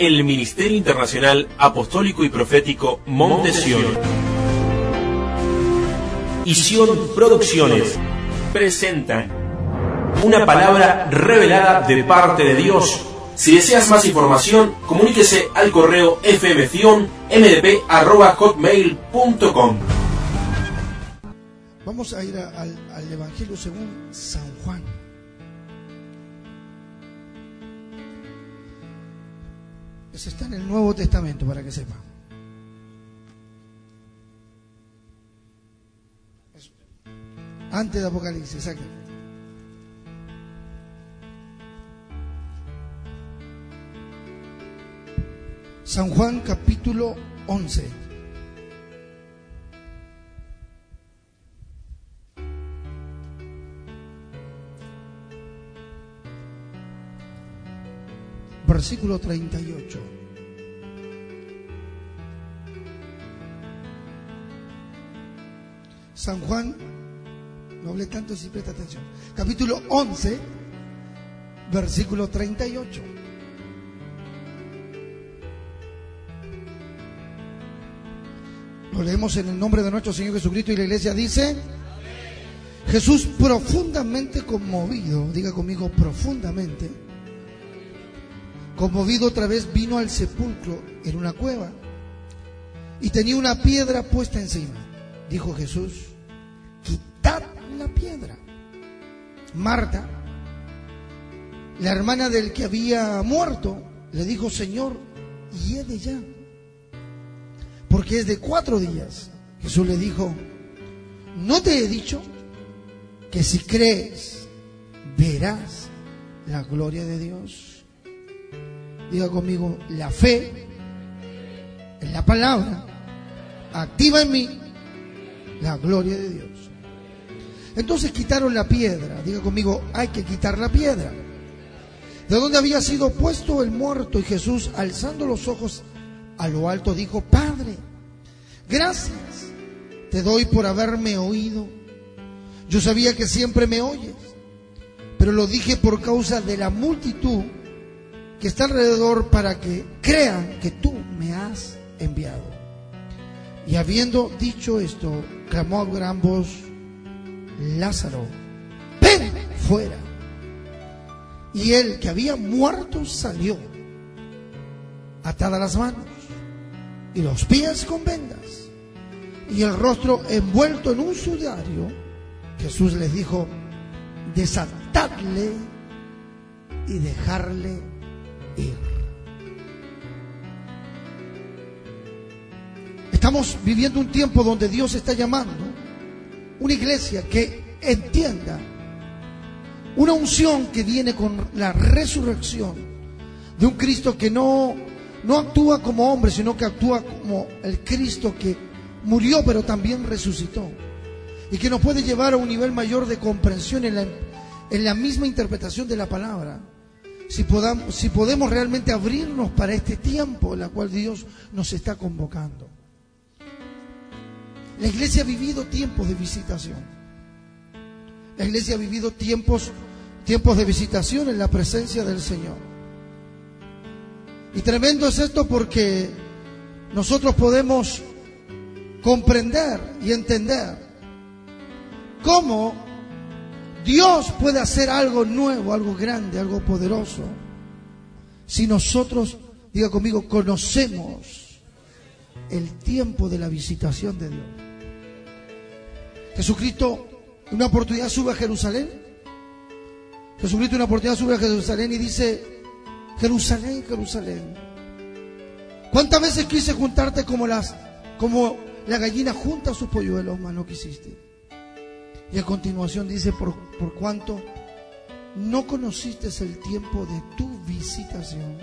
El Ministerio Internacional Apostólico y Profético Montesión. Y Sion Producciones presenta una palabra revelada de parte de Dios. Si deseas más información, comuníquese al correo fmcion.mdp.hotmail.com Vamos a ir al, al Evangelio según San Juan. Ese está en el Nuevo Testamento, para que sepa. Eso. Antes de Apocalipsis, exacto. San Juan capítulo 11. Versículo 38. San Juan, no hablé tanto si presta atención. Capítulo 11, versículo 38. Lo leemos en el nombre de nuestro Señor Jesucristo y la iglesia dice, Jesús profundamente conmovido, diga conmigo profundamente, conmovido otra vez vino al sepulcro en una cueva y tenía una piedra puesta encima. Dijo Jesús, quitad la piedra. Marta, la hermana del que había muerto, le dijo, Señor, hiede ya, porque es de cuatro días. Jesús le dijo, ¿no te he dicho que si crees, verás la gloria de Dios? Diga conmigo, la fe en la palabra activa en mí la gloria de Dios. Entonces quitaron la piedra. Diga conmigo, hay que quitar la piedra. De donde había sido puesto el muerto y Jesús, alzando los ojos a lo alto, dijo, Padre, gracias te doy por haberme oído. Yo sabía que siempre me oyes, pero lo dije por causa de la multitud que está alrededor para que crean que tú me has enviado. Y habiendo dicho esto, clamó a gran voz, Lázaro, ven fuera. Y él que había muerto salió, atadas las manos y los pies con vendas y el rostro envuelto en un sudario. Jesús les dijo, desatadle y dejarle Estamos viviendo un tiempo donde Dios está llamando una iglesia que entienda una unción que viene con la resurrección de un Cristo que no, no actúa como hombre, sino que actúa como el Cristo que murió pero también resucitó y que nos puede llevar a un nivel mayor de comprensión en la, en la misma interpretación de la palabra. Si, podamos, si podemos realmente abrirnos para este tiempo en el cual Dios nos está convocando. La iglesia ha vivido tiempos de visitación. La iglesia ha vivido tiempos, tiempos de visitación en la presencia del Señor. Y tremendo es esto porque nosotros podemos comprender y entender cómo Dios puede hacer algo nuevo, algo grande, algo poderoso, si nosotros, diga conmigo, conocemos el tiempo de la visitación de Dios. Jesucristo, una oportunidad sube a Jerusalén. Jesucristo, una oportunidad sube a Jerusalén y dice, Jerusalén, Jerusalén. ¿Cuántas veces quise juntarte como las, como la gallina junta sus polluelos, mas no quisiste? Y a continuación dice, por, por cuanto no conociste el tiempo de tu visitación,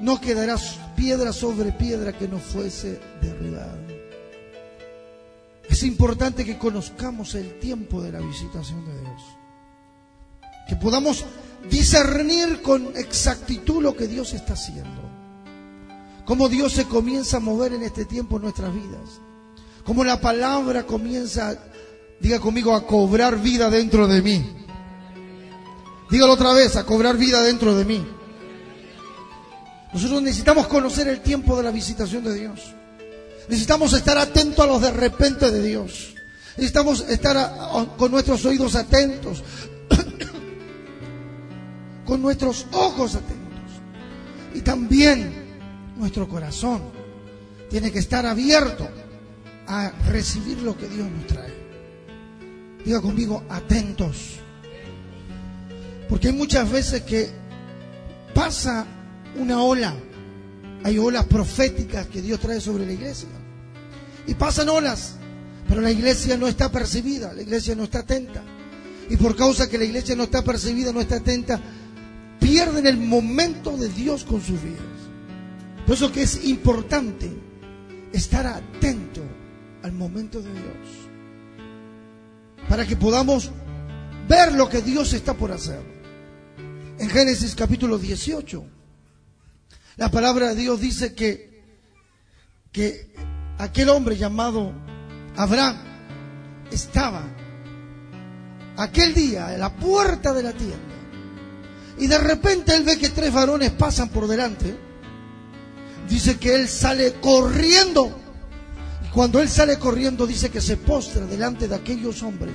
no quedarás piedra sobre piedra que no fuese derribada. Es importante que conozcamos el tiempo de la visitación de Dios. Que podamos discernir con exactitud lo que Dios está haciendo. Cómo Dios se comienza a mover en este tiempo en nuestras vidas. Cómo la palabra comienza, diga conmigo, a cobrar vida dentro de mí. Dígalo otra vez, a cobrar vida dentro de mí. Nosotros necesitamos conocer el tiempo de la visitación de Dios. Necesitamos estar atentos a los de repente de Dios. Necesitamos estar con nuestros oídos atentos, con nuestros ojos atentos. Y también nuestro corazón tiene que estar abierto a recibir lo que Dios nos trae. Diga conmigo, atentos. Porque hay muchas veces que pasa una ola. Hay olas proféticas que Dios trae sobre la iglesia. Y pasan olas, pero la iglesia no está percibida, la iglesia no está atenta. Y por causa que la iglesia no está percibida, no está atenta, pierden el momento de Dios con sus vidas. Por eso que es importante estar atento al momento de Dios. Para que podamos ver lo que Dios está por hacer. En Génesis capítulo 18, la palabra de Dios dice que, que aquel hombre llamado Abraham estaba aquel día en la puerta de la tienda. Y de repente él ve que tres varones pasan por delante. Dice que él sale corriendo. Cuando él sale corriendo dice que se postra delante de aquellos hombres.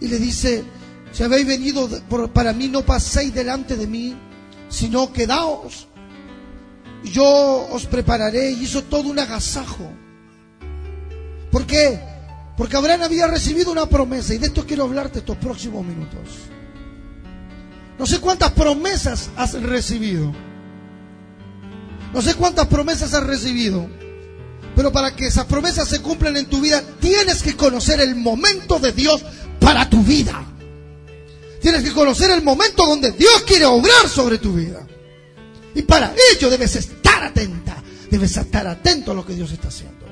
Y le dice, si habéis venido para mí, no paséis delante de mí, sino quedaos yo os prepararé. Y hizo todo un agasajo. ¿Por qué? Porque Abraham había recibido una promesa y de esto quiero hablarte estos próximos minutos. No sé cuántas promesas has recibido. No sé cuántas promesas has recibido. Pero para que esas promesas se cumplan en tu vida, tienes que conocer el momento de Dios para tu vida. Tienes que conocer el momento donde Dios quiere obrar sobre tu vida. Y para ello debes estar atenta, debes estar atento a lo que Dios está haciendo.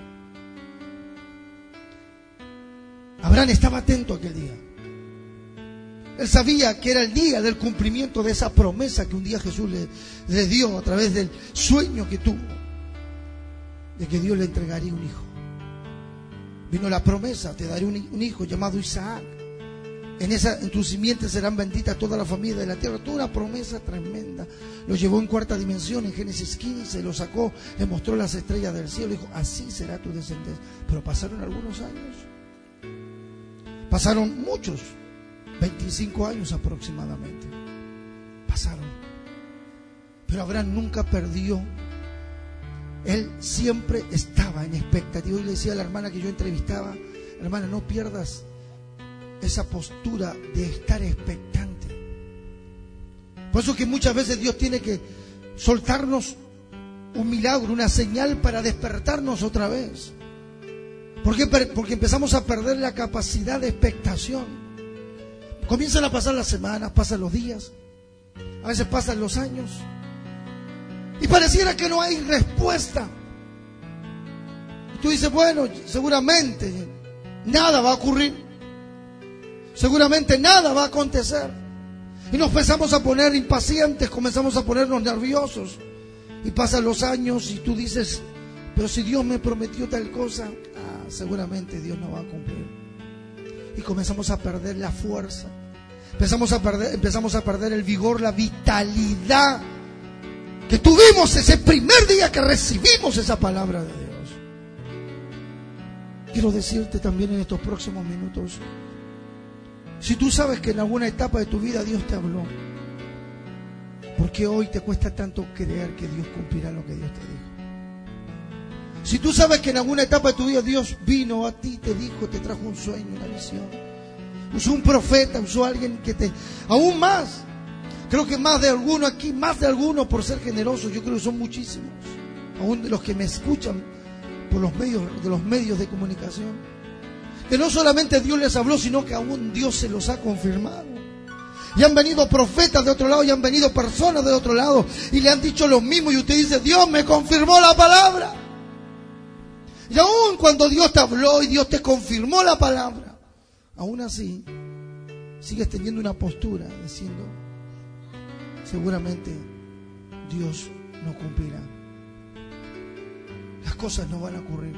Abraham estaba atento aquel día. Él sabía que era el día del cumplimiento de esa promesa que un día Jesús le, dio a través del sueño que tuvo, de que Dios le entregaría un hijo. Vino la promesa, te daré un hijo llamado Isaac. En, esa, en tu simiente serán benditas toda la familia de la tierra. Toda una promesa tremenda. Lo llevó en cuarta dimensión, en Génesis 15, lo sacó, le mostró las estrellas del cielo. Dijo, así será tu descendencia. Pero pasaron algunos años. Pasaron muchos, 25 años aproximadamente. Pasaron. Pero Abraham nunca perdió. Él siempre estaba en expectativa. Y le decía a la hermana que yo entrevistaba, hermana, no pierdas esa postura de estar expectante. Por eso que muchas veces Dios tiene que soltarnos un milagro, una señal para despertarnos otra vez. ¿Por qué? Porque empezamos a perder la capacidad de expectación. Comienzan a pasar las semanas, pasan los días, a veces pasan los años. Y pareciera que no hay respuesta. tú dices, bueno, seguramente nada va a ocurrir seguramente nada va a acontecer. Y nos empezamos a poner impacientes, comenzamos a ponernos nerviosos. Y pasan los años y tú dices, pero si Dios me prometió tal cosa, ah, seguramente Dios no va a cumplir. Y comenzamos a perder la fuerza. Empezamos a perder, empezamos a perder el vigor, la vitalidad que tuvimos ese primer día que recibimos esa palabra de Dios. Quiero decirte también en estos próximos minutos, si tú sabes que en alguna etapa de tu vida Dios te habló, ¿por qué hoy te cuesta tanto creer que Dios cumplirá lo que Dios te dijo? Si tú sabes que en alguna etapa de tu vida Dios vino a ti, te dijo, te trajo un sueño, una visión, usó un profeta, usó alguien que te... Aún más, creo que más de alguno aquí, más de alguno por ser generoso, yo creo que son muchísimos, aún de los que me escuchan por los medios, de los medios de comunicación que no solamente Dios les habló, sino que aún Dios se los ha confirmado. Y han venido profetas de otro lado y han venido personas de otro lado y le han dicho lo mismo y usted dice, Dios me confirmó la palabra. Y aún cuando Dios te habló y Dios te confirmó la palabra, aún así sigues teniendo una postura diciendo, seguramente Dios no cumplirá. Las cosas no van a ocurrir.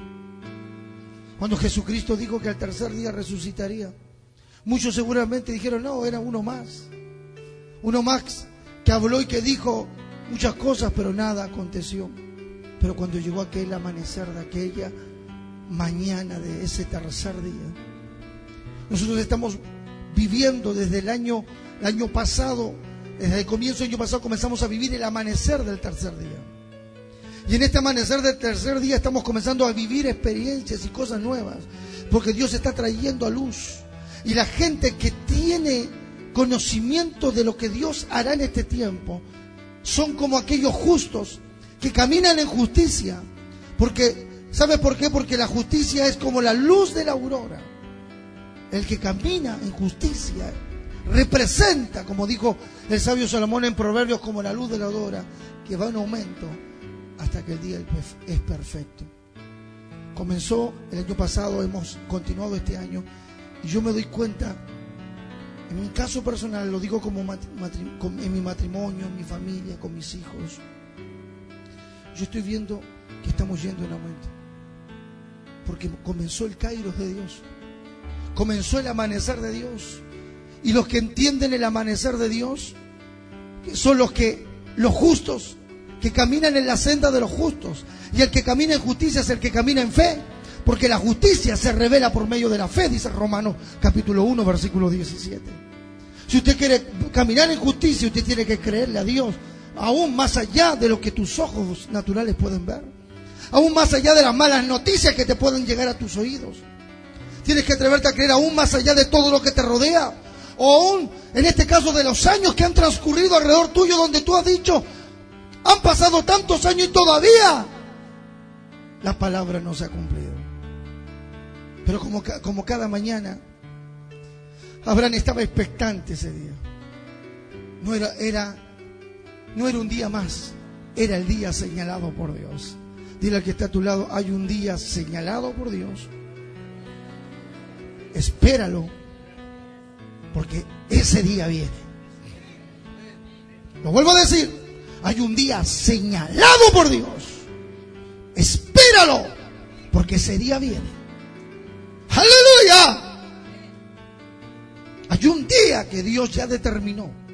Cuando Jesucristo dijo que al tercer día resucitaría, muchos seguramente dijeron, no, era uno más. Uno más que habló y que dijo, muchas cosas, pero nada aconteció. Pero cuando llegó aquel amanecer de aquella mañana de ese tercer día, nosotros estamos viviendo desde el año, el año pasado, desde el comienzo del año pasado comenzamos a vivir el amanecer del tercer día. Y en este amanecer del tercer día estamos comenzando a vivir experiencias y cosas nuevas, porque Dios está trayendo a luz. Y la gente que tiene conocimiento de lo que Dios hará en este tiempo, son como aquellos justos que caminan en justicia. Porque, ¿sabe por qué? Porque la justicia es como la luz de la aurora. El que camina en justicia representa, como dijo el sabio Salomón en Proverbios, como la luz de la aurora, que va en aumento hasta que el día es perfecto. Comenzó el año pasado, hemos continuado este año, y yo me doy cuenta, en mi caso personal, lo digo como en mi matrimonio, en mi familia, con mis hijos, yo estoy viendo que estamos yendo en aumento. Porque comenzó el Kairos de Dios. Comenzó el amanecer de Dios. Y los que entienden el amanecer de Dios son los que, los justos, que caminan en la senda de los justos. Y el que camina en justicia es el que camina en fe. Porque la justicia se revela por medio de la fe, dice Romanos capítulo 1, versículo 17. Si usted quiere caminar en justicia, usted tiene que creerle a Dios aún más allá de lo que tus ojos naturales pueden ver, aún más allá de las malas noticias que te pueden llegar a tus oídos. Tienes que atreverte a creer aún más allá de todo lo que te rodea, o aún en este caso de los años que han transcurrido alrededor tuyo donde tú has dicho, han pasado tantos años y todavía la palabra no se ha cumplido. Pero como, como cada mañana, Abraham estaba expectante ese día. No era, era no era un día más, era el día señalado por Dios. Dile al que está a tu lado, hay un día señalado por Dios. Espéralo, porque ese día viene. Lo vuelvo a decir, hay un día señalado por Dios. Espéralo, porque ese día viene. Aleluya. Hay un día que Dios ya determinó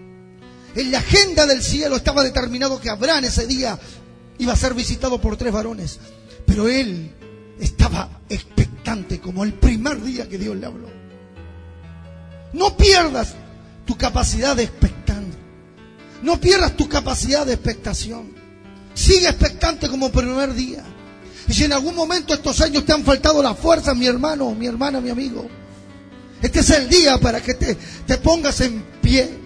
en la agenda del cielo estaba determinado que Abraham ese día iba a ser visitado por tres varones. Pero él estaba expectante como el primer día que Dios le habló. No pierdas tu capacidad de expectar. No pierdas tu capacidad de expectación. Sigue expectante como primer día. Y si en algún momento estos años te han faltado la fuerza, mi hermano, mi hermana, mi amigo, este es el día para que te, te pongas en pie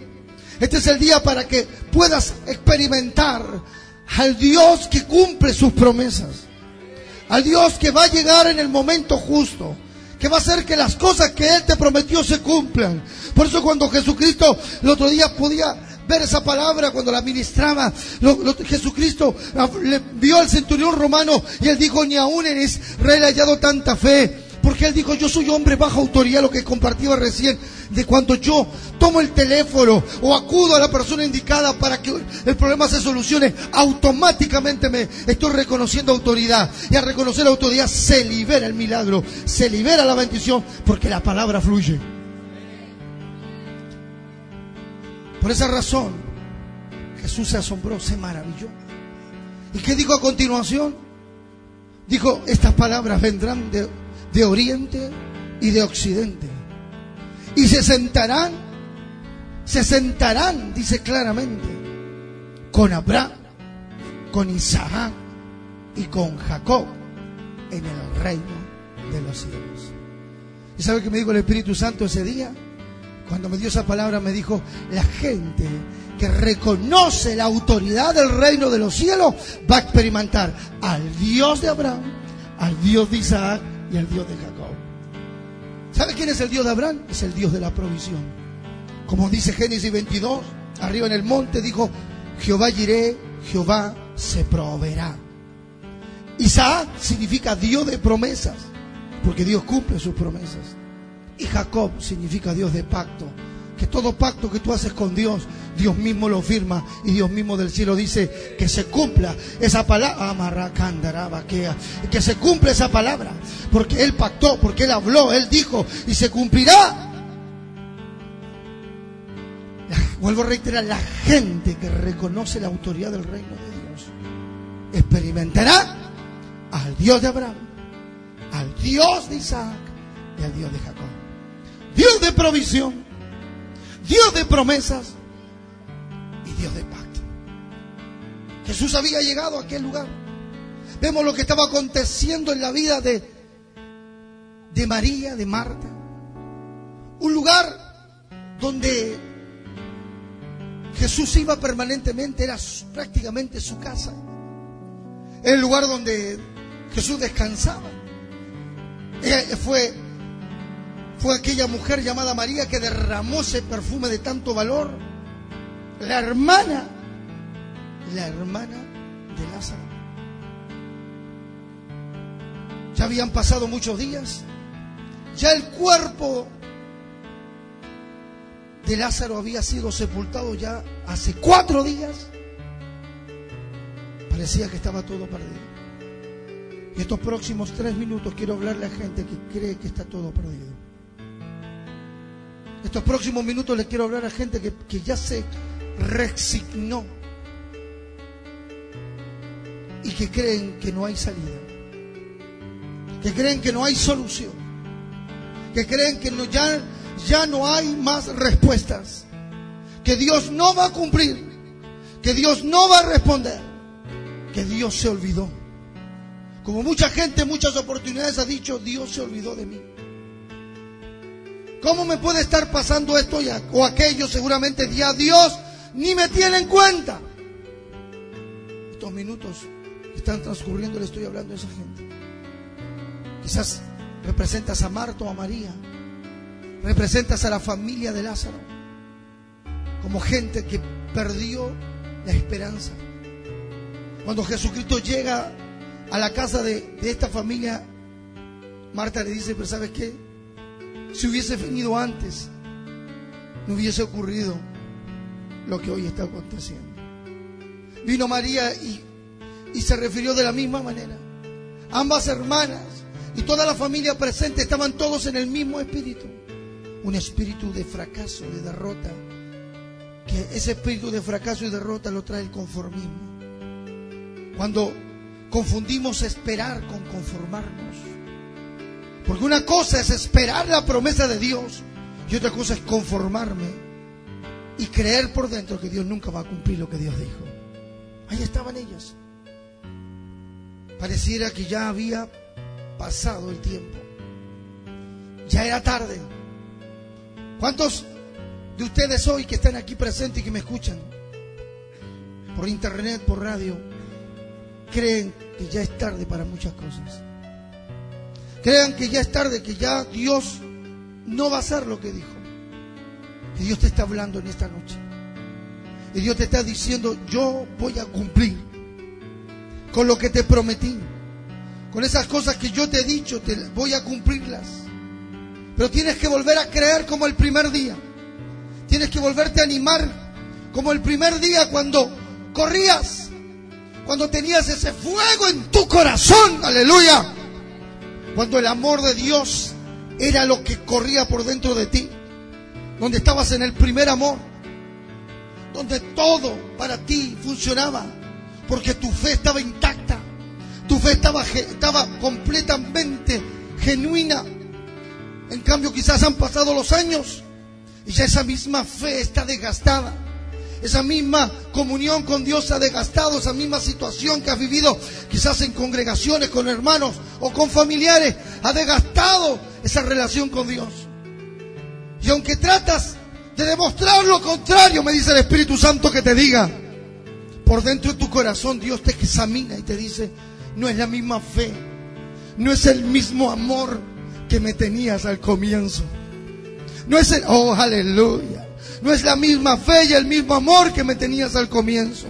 este es el día para que puedas experimentar al Dios que cumple sus promesas. Al Dios que va a llegar en el momento justo. Que va a hacer que las cosas que Él te prometió se cumplan. Por eso cuando Jesucristo el otro día podía ver esa palabra cuando la ministraba. Jesucristo le vio al centurión romano y él dijo, ni aún en Israel hallado tanta fe. Porque él dijo, yo soy hombre bajo autoridad, lo que compartía recién, de cuando yo tomo el teléfono o acudo a la persona indicada para que el problema se solucione, automáticamente me estoy reconociendo autoridad. Y al reconocer autoridad se libera el milagro, se libera la bendición, porque la palabra fluye. Por esa razón, Jesús se asombró, se maravilló. ¿Y qué dijo a continuación? Dijo, estas palabras vendrán de de oriente y de occidente. Y se sentarán, se sentarán, dice claramente, con Abraham, con Isaac y con Jacob en el reino de los cielos. ¿Y sabe qué me dijo el Espíritu Santo ese día? Cuando me dio esa palabra me dijo, la gente que reconoce la autoridad del reino de los cielos va a experimentar al Dios de Abraham, al Dios de Isaac el Dios de Jacob. ¿Sabe quién es el Dios de Abraham? Es el Dios de la provisión. Como dice Génesis 22, arriba en el monte dijo, Jehová iré, Jehová se proveerá. Isaac significa Dios de promesas, porque Dios cumple sus promesas. Y Jacob significa Dios de pacto, que todo pacto que tú haces con Dios, Dios mismo lo firma y Dios mismo del cielo dice que se cumpla esa palabra, que se cumpla esa palabra, porque Él pactó, porque Él habló, Él dijo y se cumplirá. Vuelvo a reiterar, la gente que reconoce la autoridad del reino de Dios experimentará al Dios de Abraham, al Dios de Isaac y al Dios de Jacob. Dios de provisión, Dios de promesas y Dios de pacto. Jesús había llegado a aquel lugar. Vemos lo que estaba aconteciendo en la vida de, de María, de Marta. Un lugar donde Jesús iba permanentemente, era prácticamente su casa. el lugar donde Jesús descansaba. fue, fue aquella mujer llamada María que derramó ese perfume de tanto valor. La hermana, la hermana de Lázaro. Ya habían pasado muchos días. Ya el cuerpo de Lázaro había sido sepultado ya hace cuatro días, parecía que estaba todo perdido. Y estos próximos tres minutos quiero hablarle a gente que cree que está todo perdido. Estos próximos minutos les quiero hablar a gente que, que ya se resignó y que creen que no hay salida, que creen que no hay solución, que creen que no, ya ya no hay más respuestas. Que Dios no va a cumplir. Que Dios no va a responder. Que Dios se olvidó. Como mucha gente, muchas oportunidades ha dicho, Dios se olvidó de mí. ¿Cómo me puede estar pasando esto o aquello? Seguramente ya Dios ni me tiene en cuenta. Estos minutos están transcurriendo le estoy hablando a esa gente. Quizás representas a Marta o a María representas a la familia de Lázaro como gente que perdió la esperanza. Cuando Jesucristo llega a la casa de, esta familia, Marta le dice, pero ¿sabes qué? Si hubiese venido antes, no hubiese ocurrido lo que hoy está aconteciendo. Vino María y, se refirió de la misma manera. Ambas hermanas y toda la familia presente estaban todos en el mismo espíritu un espíritu de fracaso, de derrota, que ese espíritu de fracaso y derrota lo trae el conformismo. Cuando confundimos esperar con conformarnos. Porque una cosa es esperar la promesa de Dios y otra cosa es conformarme y creer por dentro que Dios nunca va a cumplir lo que Dios dijo. Ahí estaban ellos. Pareciera que ya había pasado el tiempo. Ya era tarde. ¿Cuántos de ustedes hoy que están aquí presentes y que me escuchan por internet, por radio, creen que ya es tarde para muchas cosas? Crean que ya es tarde, que ya Dios no va a hacer lo que dijo. Que Dios te está hablando en esta noche. Y Dios te está diciendo, yo voy a cumplir con lo que te prometí. Con esas cosas que yo te he dicho, te voy a cumplirlas. Pero tienes que volver a creer como el primer día. Tienes que volverte a animar como el primer día cuando corrías, cuando tenías ese fuego en tu corazón, aleluya. Cuando el amor de Dios era lo que corría por dentro de ti, donde estabas en el primer amor, donde todo para ti funcionaba, porque tu fe estaba intacta, tu fe estaba, estaba completamente genuina. En cambio, quizás han pasado los años y ya esa misma fe está desgastada. Esa misma comunión con Dios se ha desgastado, esa misma situación que has vivido quizás en congregaciones con hermanos o con familiares, ha desgastado esa relación con Dios. Y aunque tratas de demostrar lo contrario, me dice el Espíritu Santo que te diga, por dentro de tu corazón Dios te examina y te dice, no es la misma fe, no es el mismo amor, que me tenías al comienzo. No es el, oh, aleluya. No es la misma fe y el mismo amor que me tenías al comienzo.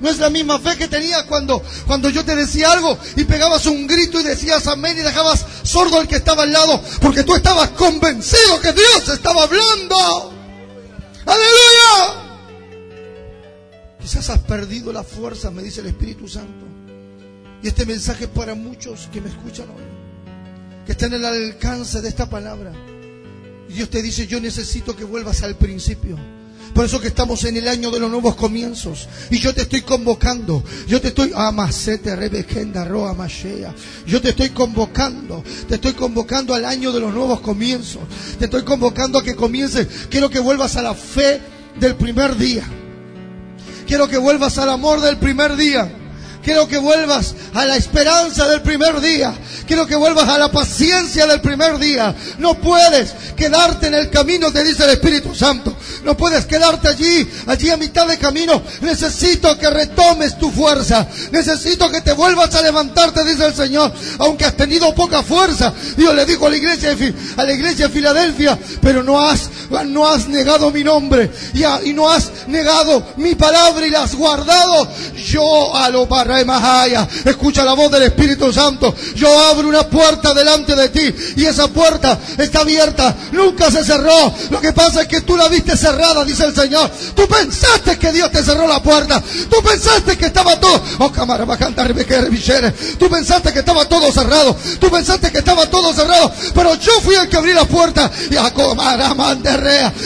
No es la misma fe que tenías cuando, cuando yo te decía algo y pegabas un grito y decías amén y dejabas sordo al que estaba al lado porque tú estabas convencido que Dios estaba hablando. Aleluya. Quizás has perdido la fuerza, me dice el Espíritu Santo. Y este mensaje es para muchos que me escuchan hoy que está en el alcance de esta palabra. Dios te dice, yo necesito que vuelvas al principio. Por eso que estamos en el año de los nuevos comienzos. Y yo te estoy convocando. Yo te estoy mashea. Yo te estoy convocando. Te estoy convocando al año de los nuevos comienzos. Te estoy convocando a que comiences. Quiero que vuelvas a la fe del primer día. Quiero que vuelvas al amor del primer día. Quiero que vuelvas a la esperanza del primer día. Quiero que vuelvas a la paciencia del primer día. No puedes quedarte en el camino, te dice el Espíritu Santo. No puedes quedarte allí, allí a mitad de camino. Necesito que retomes tu fuerza. Necesito que te vuelvas a levantarte, dice el Señor. Aunque has tenido poca fuerza. Dios le dijo a la iglesia de, Filadelfia, pero no has, negado mi nombre y, no has negado mi palabra y la has guardado. Yo a lo Escucha la voz del Espíritu Santo. Yo abro una puerta delante de ti y esa puerta está abierta. Nunca se cerró. Lo que pasa es que tú la viste cerrada, dice el Señor. Tú pensaste que Dios te cerró la puerta. Tú pensaste que estaba todo. Oh, cámara, Tú pensaste que estaba todo cerrado. Tú pensaste que estaba todo cerrado. Pero yo fui el que abrí la puerta. Y a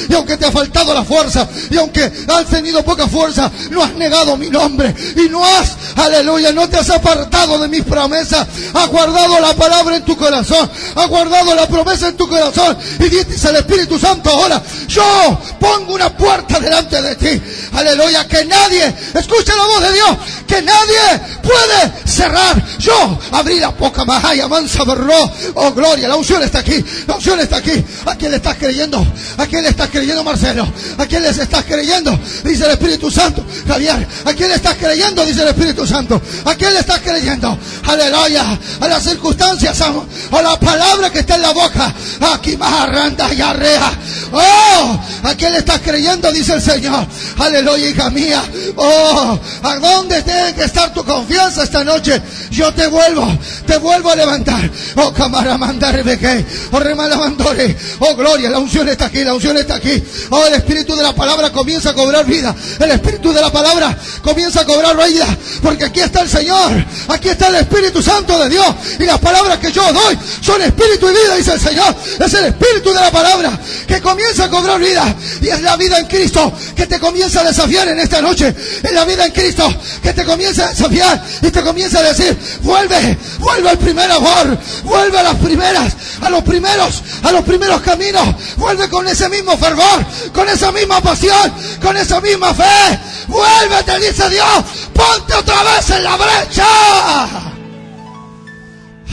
Y aunque te ha faltado la fuerza. Y aunque has tenido poca fuerza. No has negado mi nombre. Y no has, Aleluya, no te has apartado de mis promesas. Has guardado la palabra en tu corazón. Has guardado la promesa en tu corazón. Y dice el Espíritu Santo ahora, yo pongo una puerta delante de ti. Aleluya, que nadie, escucha la voz de Dios, que nadie puede cerrar. Yo abrí la boca majaya, mansa berró. Oh, gloria, la unción está aquí. La unción está aquí. ¿A quién le estás creyendo? ¿A quién le estás creyendo, Marcelo? ¿A quién les estás creyendo? Dice el Espíritu Santo. Javier, ¿a quién le estás creyendo? Dice el Espíritu Santo. ¿A quién le estás creyendo? Aleluya. A las circunstancias, a la palabra que está en la boca. Aquí randa y arrea. Oh, ¿a quién le estás creyendo? Dice el Señor. Aleluya, hija mía. Oh, ¿a dónde tiene que estar tu confianza esta noche? Yo te vuelvo, te vuelvo a levantar. Oh, camaramanda rebeque. Oh, remalamandore. Oh, gloria, la unción está aquí, la unción está aquí. Oh, el espíritu de la palabra comienza a cobrar vida. El espíritu de la palabra comienza a cobrar vida. Porque aquí está el Señor, aquí está el Espíritu Santo de Dios. Y las palabras que yo doy son espíritu y vida, dice el Señor. Es el espíritu de la palabra que comienza a cobrar vida. Y es la vida en Cristo que te comienza a desafiar en esta noche. Es la vida en Cristo que te comienza a desafiar y te comienza a decir, vuelve, vuelve al primer amor, vuelve a las primeras, a los primeros, a los primeros caminos, vuelve con ese mismo fervor, con esa misma pasión, con esa misma fe. Vuelve, te dice Dios, ponte otra vez en la brecha.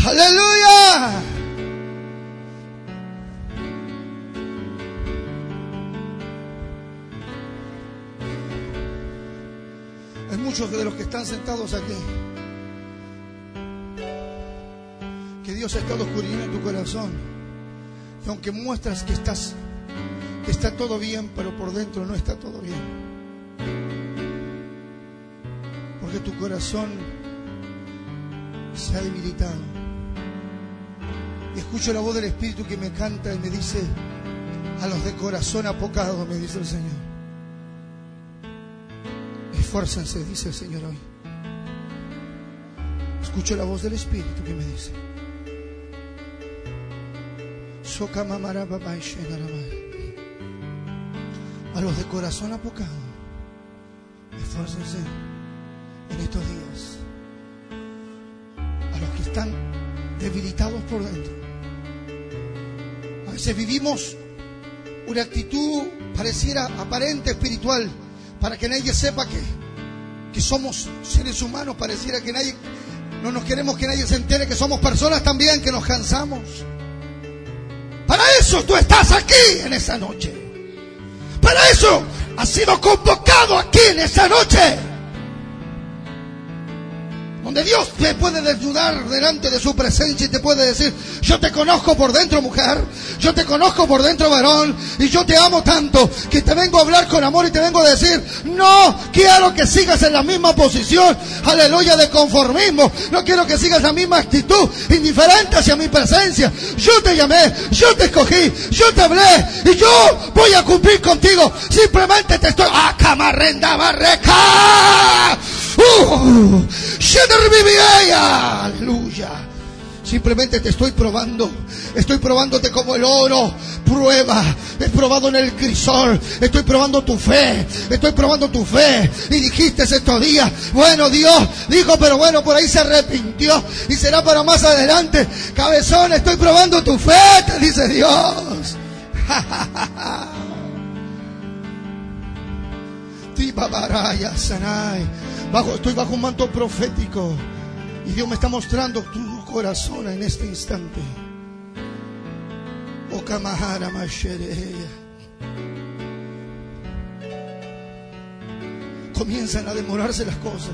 Aleluya. Hay muchos de los que están sentados aquí. Que Dios ha estado oscurinando en tu corazón. Y aunque muestras que estás, que está todo bien, pero por dentro no está todo bien que tu corazón se ha debilitado. Escucho la voz del Espíritu que me canta y me dice, a los de corazón apocado, me dice el Señor. Esfuércense, dice el Señor hoy. Escucho la voz del Espíritu que me dice. A los de corazón apocado, esfuércense en estos días. A los que están debilitados por dentro. A veces vivimos una actitud pareciera aparente espiritual para que nadie sepa que, que somos seres humanos, pareciera que nadie, no nos queremos que nadie se entere que somos personas también, que nos cansamos. Para eso tú estás aquí en esa noche. Para eso has sido convocado aquí en esa noche donde Dios te puede desnudar delante de su presencia y te puede decir, yo te conozco por dentro mujer, yo te conozco por dentro varón, y yo te amo tanto que te vengo a hablar con amor y te vengo a decir, no quiero que sigas en la misma posición, aleluya, de conformismo, no quiero que sigas la misma actitud, indiferente hacia mi presencia, yo te llamé, yo te escogí, yo te hablé, y yo voy a cumplir contigo, simplemente te estoy, ¡ah, camarrenda barreca! Uh, aleluya. Simplemente te estoy probando. Estoy probándote como el oro. Prueba. He probado en el crisol. Estoy probando tu fe. Estoy probando tu fe. Y dijiste estos días, bueno Dios dijo, pero bueno, por ahí se arrepintió. Y será para más adelante. Cabezón, estoy probando tu fe, te dice Dios. Estoy bajo un manto profético. Y Dios me está mostrando tu corazón en este instante. Oh, Comienzan a demorarse las cosas.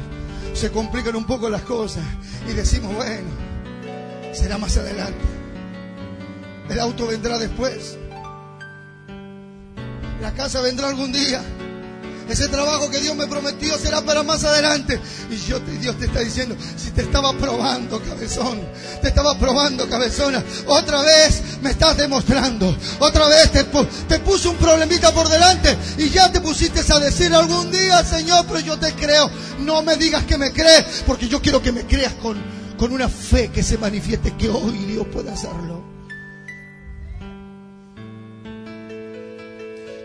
Se complican un poco las cosas. Y decimos, bueno, será más adelante. El auto vendrá después. La casa vendrá algún día. Ese trabajo que Dios me prometió será para más adelante. Y yo Dios te está diciendo, si te estaba probando, cabezón, te estaba probando, cabezona, otra vez me estás demostrando, otra vez te, te puso un problemita por delante y ya te pusiste a decir algún día, Señor, pero yo te creo. No me digas que me crees, porque yo quiero que me creas con, con una fe que se manifieste que hoy Dios puede hacerlo.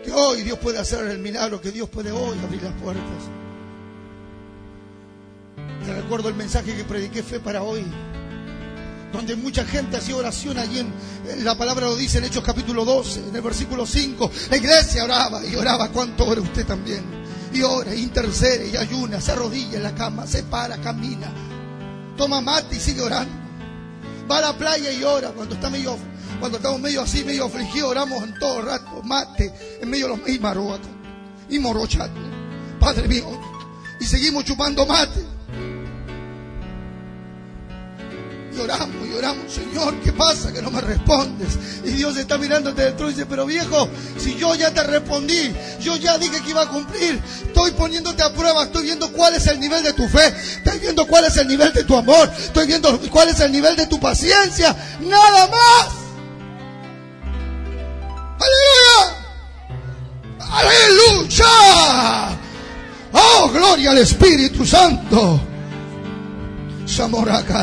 Que hoy Dios puede hacer el milagro, que Dios puede hoy abrir las puertas. Te recuerdo el mensaje que prediqué fe para hoy, donde mucha gente hacía oración allí en, la palabra lo dice en Hechos capítulo 12, en el versículo 5. La iglesia oraba y oraba, ¿cuánto ora usted también? Y ora, intercede y ayuna, se arrodilla en la cama, se para, camina, toma mate y sigue orando. Va a la playa y ora cuando está medio cuando estamos medio así, medio afligidos, oramos en todo rato, mate, en medio de los y y morochate, Padre mío, y seguimos chupando mate. Y oramos y oramos, Señor, ¿qué pasa que no me respondes? Y Dios está mirándote del trono y dice, pero viejo, si yo ya te respondí, yo ya dije que iba a cumplir, estoy poniéndote a prueba, estoy viendo cuál es el nivel de tu fe, estoy viendo cuál es el nivel de tu amor, estoy viendo cuál es el nivel de tu paciencia, nada más. Gloria al Espíritu Santo.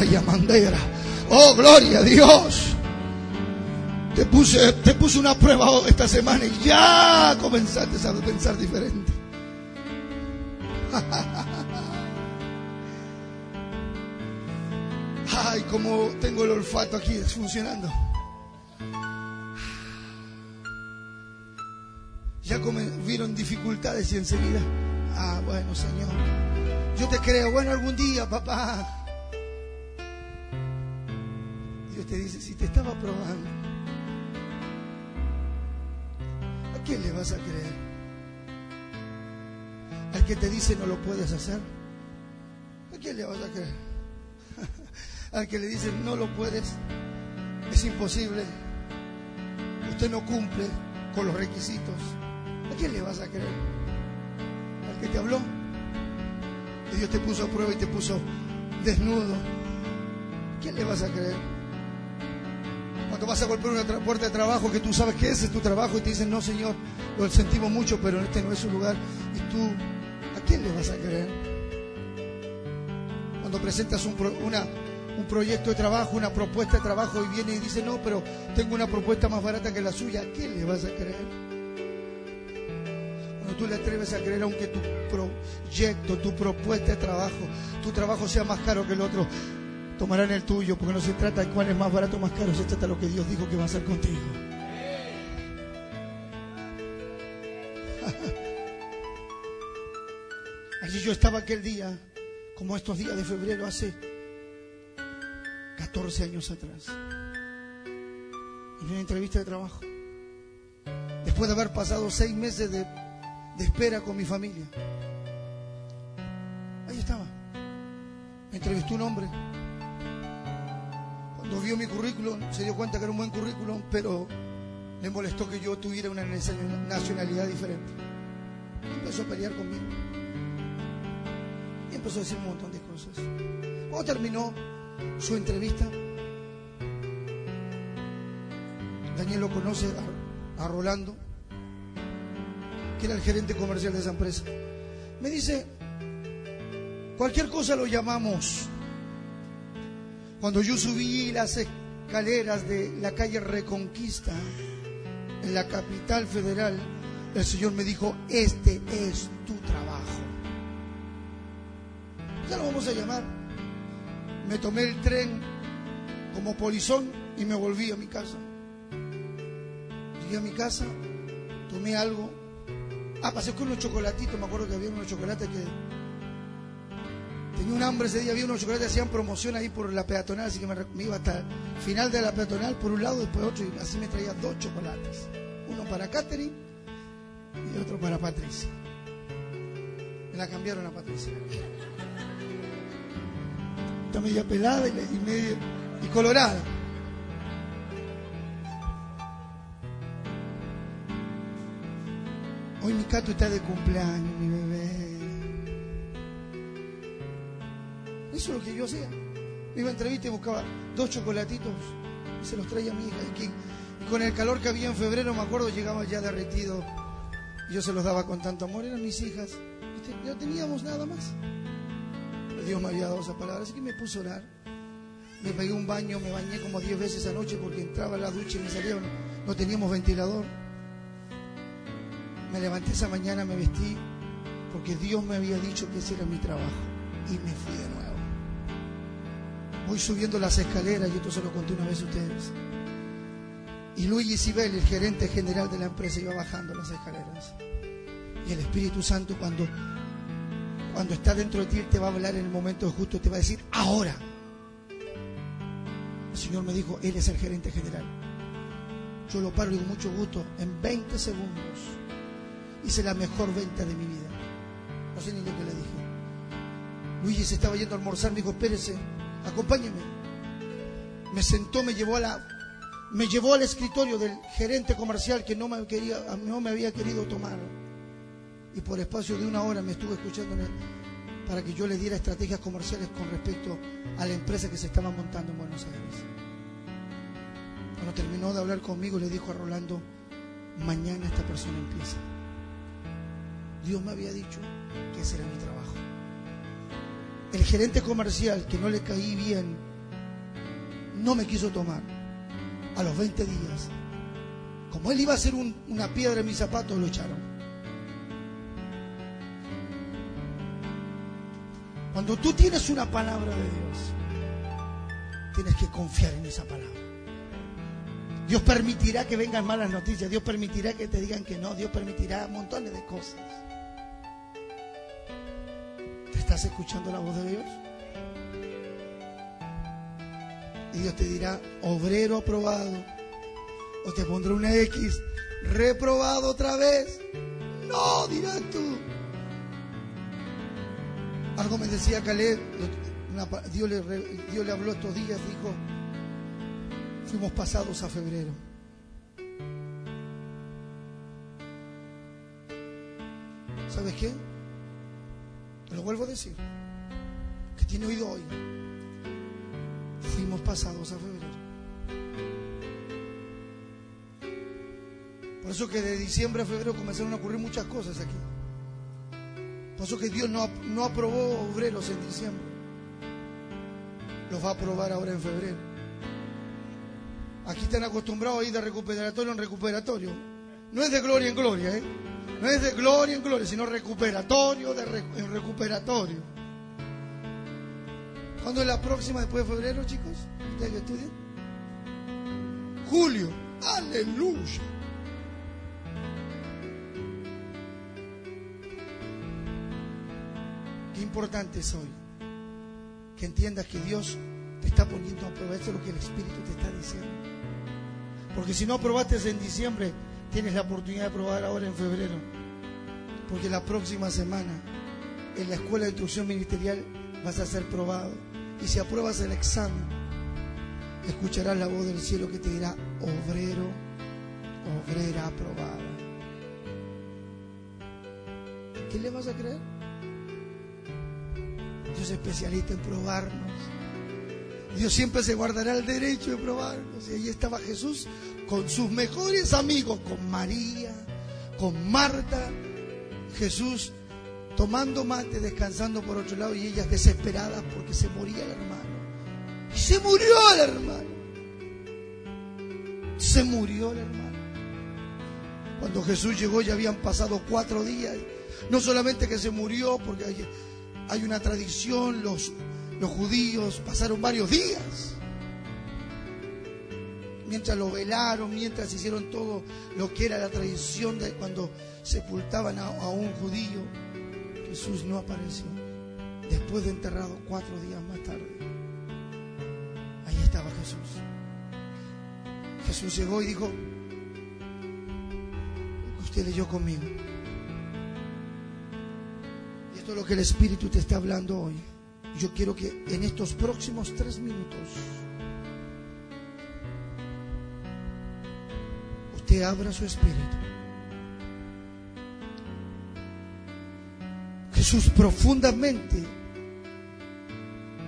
y Mandera. Oh, gloria a Dios. Te puse, te puse una prueba esta semana y ya comenzaste a pensar diferente. Ay, como tengo el olfato aquí funcionando. Ya vieron dificultades y enseguida, ah, bueno, Señor, yo te creo, bueno, algún día, papá. Dios te dice, si te estaba probando, ¿a quién le vas a creer? ¿Al que te dice no lo puedes hacer? ¿A quién le vas a creer? Al que le dice no lo puedes, es imposible, usted no cumple con los requisitos. ¿A quién le vas a creer? ¿Al que te habló? Dios te puso a prueba y te puso desnudo. ¿A quién le vas a creer? Cuando vas a golpear una puerta de trabajo que tú sabes que ese es tu trabajo y te dicen, no Señor, lo sentimos mucho, pero este no es su lugar. Y tú, ¿a quién le vas a creer? Cuando presentas un proyecto de trabajo, una propuesta de trabajo y viene y dice, no, pero tengo una propuesta más barata que la suya, ¿a quién le vas a creer? Tú le atreves a creer, aunque tu proyecto, tu propuesta de trabajo, tu trabajo sea más caro que el otro, tomarán el tuyo, porque no se trata de cuál es más barato o más caro, se trata de lo que Dios dijo que va a hacer contigo. Allí yo estaba aquel día, como estos días de febrero, hace 14 años atrás, en una entrevista de trabajo. Después de haber pasado seis meses de de espera con mi familia. Ahí estaba. Me entrevistó un hombre. Cuando vio mi currículum, se dio cuenta que era un buen currículum, pero le molestó que yo tuviera una nacionalidad diferente. empezó a pelear conmigo. Y empezó a decir un montón de cosas. Cuando terminó su entrevista, Daniel lo conoce a Rolando que era el gerente comercial de esa empresa. Me dice, cualquier cosa lo llamamos. Cuando yo subí las escaleras de la calle Reconquista, en la capital federal, el Señor me dijo, este es tu trabajo. Ya lo vamos a llamar. Me tomé el tren como polizón y me volví a mi casa. Llegué a mi casa, tomé algo. Ah, pasé con unos chocolatitos, me acuerdo que había unos chocolates que... Tenía un hambre ese día, había unos chocolates que hacían promoción ahí por la peatonal, así que me, iba hasta el final de la peatonal por un lado, después otro, y así me traía dos chocolates. Uno para Catherine y otro para Patricia. Me la cambiaron a Patricia. Está media pelada y, media, y colorada. Hoy mi cato está de cumpleaños, mi bebé. Eso es lo que yo hacía. Me iba a entrevista y buscaba dos chocolatitos y se los traía a mi hija. Y, y con el calor que había en febrero, me acuerdo, llegaba ya derretido. Yo se los daba con tanto amor. Eran mis hijas. No teníamos nada más. Dios me había dado esa palabra. Así que me puse a orar. Me pegué un baño, me bañé como diez veces anoche porque entraba a la ducha y me salía. No teníamos ventilador. Me levanté esa mañana, me vestí porque Dios me había dicho que ese era mi trabajo. Y me fui de nuevo. Voy subiendo las escaleras, y esto se lo conté una vez a ustedes. Y Luis Isabel, el gerente general de la empresa, iba bajando las escaleras. Y el Espíritu Santo cuando, cuando está dentro de ti, te va a hablar en el momento justo, te va a decir, ahora. El Señor me dijo, Él es el gerente general. Yo lo paro y con mucho gusto, en 20 segundos hice la mejor venta de mi vida. No sé ni lo que le dije. Luigi se estaba yendo a almorzar, me dijo, espérese, acompáñeme. Me sentó, me llevó me llevó al escritorio del gerente comercial que no me, no me había querido tomar. Y por espacio de una hora me estuvo escuchando para que yo le diera estrategias comerciales con respecto a la empresa que se estaba montando en Buenos Aires. Cuando terminó de hablar conmigo, le dijo a Rolando, mañana esta persona empieza. Dios me había dicho que ese era mi trabajo. El gerente comercial que no le caí bien, no me quiso tomar a los 20 días, como él iba a ser una piedra en mis zapatos, lo echaron. Cuando tú tienes una palabra de Dios, tienes que confiar en esa palabra. Dios permitirá que vengan malas noticias, Dios permitirá que te digan que no, Dios permitirá montones de cosas. ¿Te estás escuchando la voz de Dios? Y Dios te dirá, obrero aprobado. O te pondrá una X, reprobado otra vez. No, dirás tú. Algo me decía Caleb, Dios, le, Dios le habló estos días, dijo, fuimos pasados a febrero. ¿Sabes qué? Lo vuelvo a decir. Que tiene oído hoy fuimos pasados a febrero. Por eso que de diciembre a febrero comenzaron a ocurrir muchas cosas aquí. Por eso que Dios no, no aprobó obreros en diciembre. Los va a aprobar ahora en febrero. Aquí están acostumbrados a ir de recuperatorio en recuperatorio. No es de gloria en gloria, ¿eh? No es de gloria en gloria, sino recuperatorio de en recuperatorio. ¿Cuándo es la próxima después de febrero, chicos? ¿Ustedes estudian? Julio. Aleluya. Qué importante es hoy que entiendas que Dios te está poniendo a prueba. Esto es lo que el Espíritu te está diciendo. Porque si no aprobaste en diciembre, tienes la oportunidad de probar ahora en febrero. Porque la próxima semana, en la escuela de instrucción ministerial, vas a ser probado y si apruebas el examen, escucharás la voz del cielo que te dirá, obrero, obrera aprobada. ¿Qué le vas a creer? Dios es especialista en probarnos. Dios siempre se guardará el derecho de probarnos. Y ahí estaba Jesús con sus mejores amigos, con María, con Marta. Jesús tomando mate, descansando por otro lado y ellas desesperadas porque se moría el hermano. Y se murió el hermano. Se murió el hermano. Cuando Jesús llegó ya habían pasado cuatro días. No solamente que se murió, porque hay, una tradición, los judíos pasaron varios días. Mientras lo velaron, mientras hicieron todo lo que era la tradición de cuando sepultaban a, un judío, Jesús no apareció. Después de enterrado cuatro días más tarde, ahí estaba Jesús. Jesús llegó y dijo, usted leyó conmigo. Y esto es lo que el Espíritu te está hablando hoy. Yo quiero que en estos próximos tres minutos usted abra su espíritu. Jesús profundamente,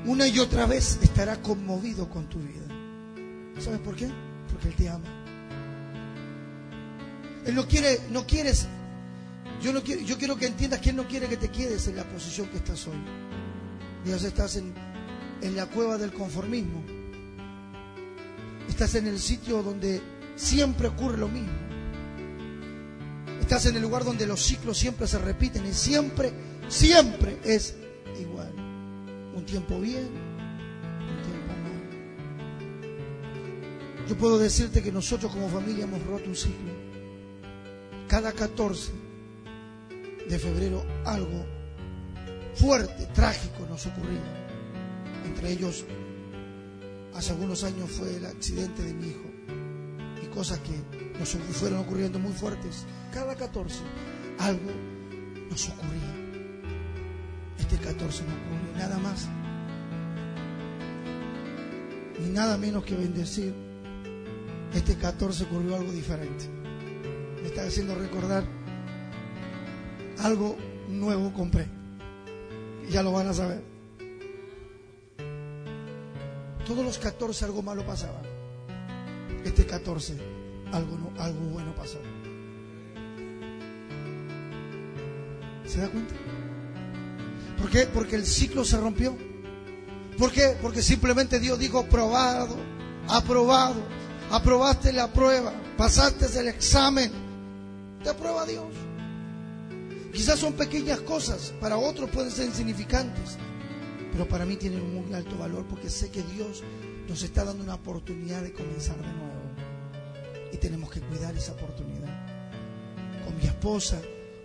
una y otra vez, estará conmovido con tu vida. ¿Sabes por qué? Porque Él te ama. Él no quiere, no quieres, yo no quiero, yo quiero que entiendas que Él no quiere que te quedes en la posición que estás hoy. Dios estás en, en la cueva del conformismo. Estás en el sitio donde siempre ocurre lo mismo. Estás en el lugar donde los ciclos siempre se repiten y siempre, siempre es igual. Un tiempo bien, un tiempo mal. Yo puedo decirte que nosotros como familia hemos roto un ciclo. Cada 14 de febrero algo fuerte, trágico nos ocurría. Entre ellos, hace algunos años fue el accidente de mi hijo cosas que nos fueron ocurriendo muy fuertes. Cada 14 algo nos ocurría. Este 14 no ocurrió nada más, ni nada menos que bendecir. Este 14 ocurrió algo diferente. Me está haciendo recordar algo nuevo compré. Ya lo van a saber. Todos los 14 algo malo pasaba. Este 14 algo, no, algo bueno pasó. ¿Se da cuenta? ¿Por qué? Porque el ciclo se rompió. ¿Por qué? Porque simplemente Dios dijo aprobado, aprobado, aprobaste la prueba, pasaste el examen, te aprueba Dios. Quizás son pequeñas cosas, para otros pueden ser insignificantes, pero para mí tienen un muy alto valor porque sé que Dios nos está dando una oportunidad de comenzar de nuevo. Y tenemos que cuidar esa oportunidad. Con mi esposa,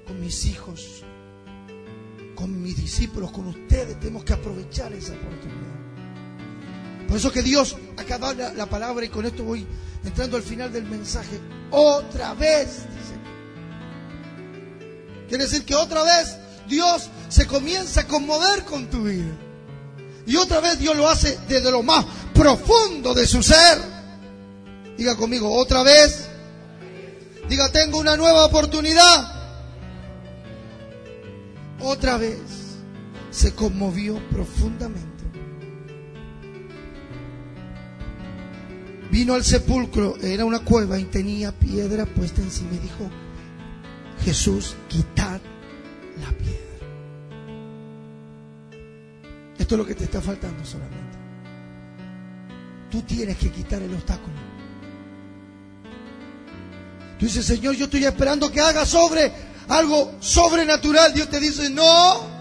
con mis hijos, con mis discípulos, con ustedes, tenemos que aprovechar esa oportunidad. Por eso que Dios acaba la, la palabra y con esto voy entrando al final del mensaje. Otra vez, dice. Quiere decir que otra vez Dios se comienza a conmover con tu vida. Y otra vez Dios lo hace desde lo más profundo de su ser. Diga conmigo, otra vez. Diga, tengo una nueva oportunidad. Otra vez se conmovió profundamente. Vino al sepulcro, era una cueva y tenía piedra puesta encima y dijo, Jesús, quitad la piedra. Esto es lo que te está faltando solamente. Tú tienes que quitar el obstáculo. Tú dices, Señor, yo estoy esperando que haga sobre algo sobrenatural. Dios te dice, no.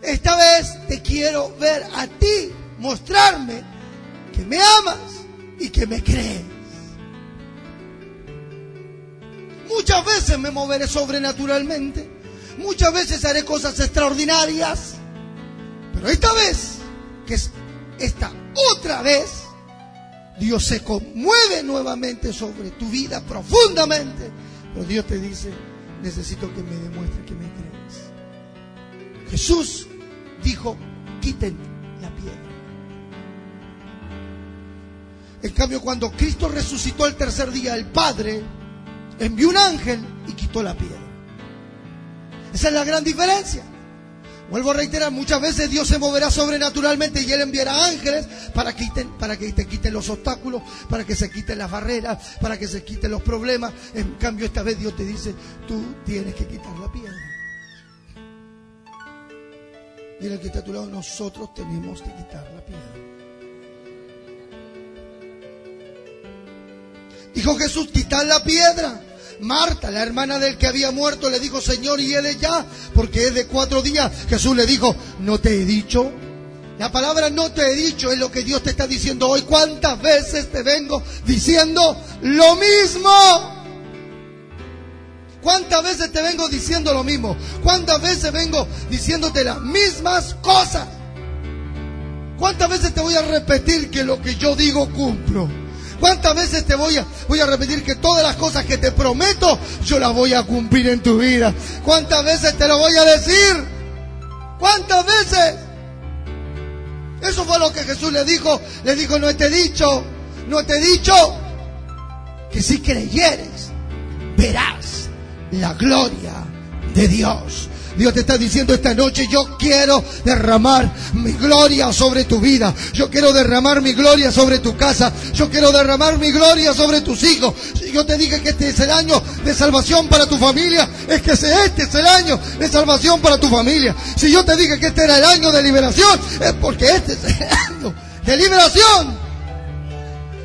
Esta vez te quiero ver a ti, mostrarme que me amas y que me crees. Muchas veces me moveré sobrenaturalmente. Muchas veces haré cosas extraordinarias. Pero esta vez, que es esta otra vez, Dios se conmueve nuevamente sobre tu vida profundamente. Pero Dios te dice, necesito que me demuestres que me crees. Jesús dijo, quiten la piedra. En cambio, cuando Cristo resucitó el tercer día, el Padre envió un ángel y quitó la piedra. Esa es la gran diferencia. Vuelvo a reiterar, muchas veces Dios se moverá sobrenaturalmente y Él enviará ángeles para quiten, para que te quiten los obstáculos, para que se quiten las barreras, para que se quiten los problemas. En cambio, esta vez Dios te dice, tú tienes que quitar la piedra. Mira que está a tu lado, nosotros tenemos que quitar la piedra. Dijo Jesús, quitar la piedra. Marta, la hermana del que había muerto, le dijo, Señor, y él es ya, porque es de cuatro días. Jesús le dijo, ¿no te he dicho? La palabra no te he dicho es lo que Dios te está diciendo hoy. ¿Cuántas veces te vengo diciendo lo mismo? ¿Cuántas veces te vengo diciendo lo mismo? ¿Cuántas veces vengo diciéndote las mismas cosas? ¿Cuántas veces te voy a repetir que lo que yo digo cumplo? ¿Cuántas veces te voy a, voy a repetir que todas las cosas que te prometo, yo las voy a cumplir en tu vida? ¿Cuántas veces te lo voy a decir? ¿Cuántas veces? Eso fue lo que Jesús le dijo. Le dijo, no te he dicho, no te he dicho que si creyeres, verás la gloria de Dios. Dios te está diciendo esta noche, yo quiero derramar mi gloria sobre tu vida. Yo quiero derramar mi gloria sobre tu casa. Yo quiero derramar mi gloria sobre tus hijos. Si yo te dije que este es el año de salvación para tu familia, es que este es el año de salvación para tu familia. Si yo te dije que este era el año de liberación, es porque este es el año de liberación.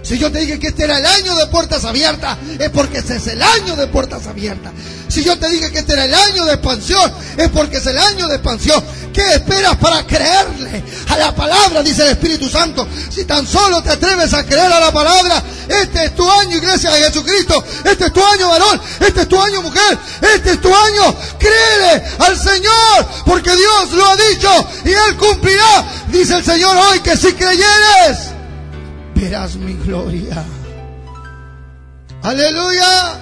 Si yo te dije que este era el año de puertas abiertas, es porque ese es el año de puertas abiertas. Si yo te dije que este era el año de expansión, es porque es el año de expansión. ¿Qué esperas para creerle a la palabra? Dice el Espíritu Santo. Si tan solo te atreves a creer a la palabra, este es tu año, iglesia de Jesucristo. Este es tu año, varón. Este es tu año, mujer. Este es tu año. Créele al Señor, porque Dios lo ha dicho y Él cumplirá. Dice el Señor hoy que si creyeres, verás mi gloria. Aleluya.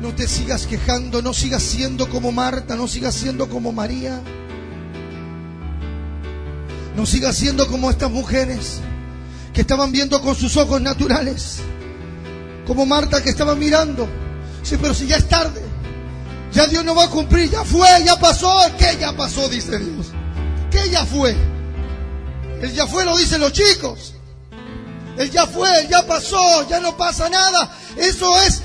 No te sigas quejando, no sigas siendo como Marta, no sigas siendo como María. No sigas siendo como estas mujeres que estaban viendo con sus ojos naturales. Como Marta que estaba mirando. Sí, pero si ya es tarde. Ya Dios no va a cumplir, ya fue, ya pasó. ¿Qué ya pasó? Dice Dios. ¿Qué ya fue? El ya fue lo dicen los chicos. El ya fue, ya pasó, ya no pasa nada. Eso es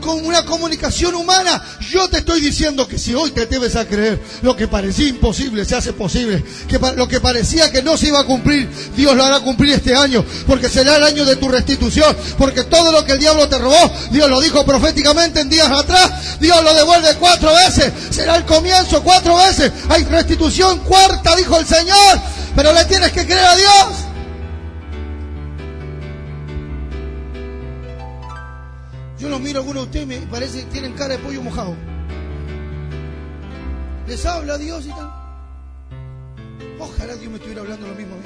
con una comunicación humana. Yo te estoy diciendo que si hoy te debes a creer, lo que parecía imposible se hace posible. Que lo que parecía que no se iba a cumplir, Dios lo hará cumplir este año. Porque será el año de tu restitución. Porque todo lo que el diablo te robó, Dios lo dijo proféticamente en días atrás. Dios lo devuelve cuatro veces. Será el comienzo cuatro veces. Hay restitución cuarta, dijo el Señor. Pero le tienes que creer a Dios. Yo los miro a algunos de ustedes y me parece que tienen cara de pollo mojado. Les habla Dios y tal. Ojalá Dios me estuviera hablando lo mismo.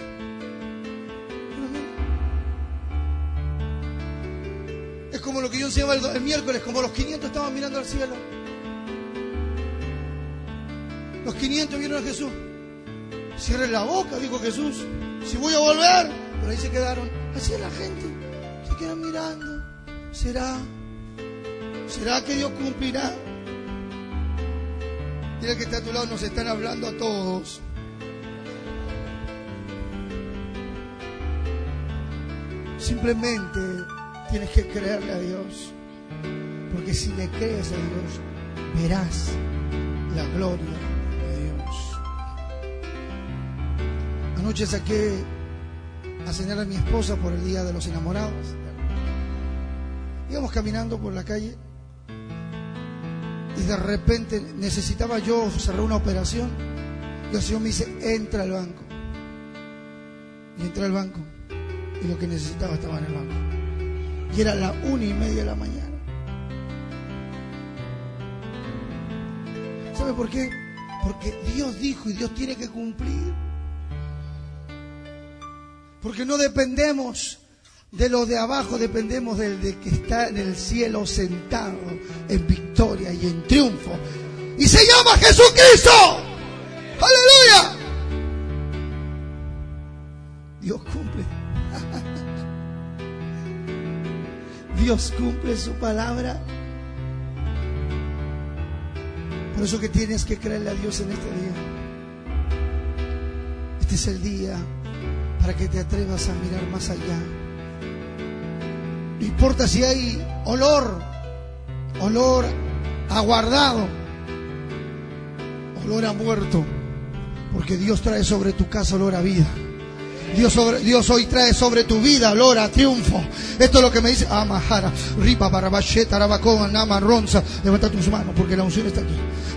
Es como lo que yo enseñaba el, miércoles, como los 500 estaban mirando al cielo. Los 500 vieron a Jesús. Cierren la boca, dijo Jesús. Si voy a volver. Pero ahí se quedaron. Así es la gente. Se quedan mirando. ¿Será? ¿Será que Dios cumplirá? Mira que está a tu lado, nos están hablando a todos. Simplemente tienes que creerle a Dios. Porque si le crees a Dios, verás la gloria Anoche saqué a cenar a mi esposa por el Día de los Enamorados. Íbamos caminando por la calle y de repente necesitaba yo cerrar una operación. Y el Señor me dice, entra al banco. Y entré al banco. Y lo que necesitaba estaba en el banco. Y era la una y media de la mañana. ¿Sabe por qué? Porque Dios dijo y Dios tiene que cumplir. Porque no dependemos de lo de abajo dependemos del de que está en el cielo sentado en victoria y en triunfo. Y se llama Jesucristo. Aleluya. Dios cumple. Dios cumple su palabra. Por eso que tienes que creerle a Dios en este día. Este es el día para que te atrevas a mirar más allá no importa si hay olor, olor aguardado, olor a muerto, porque Dios trae sobre tu casa olor a vida. Dios, hoy trae sobre tu vida, Lora, triunfo. Esto es lo que me dice Amahara, Ripa Barabasheta, Rabacoa, Nama Ronza. Levanta tus manos porque la unción está aquí.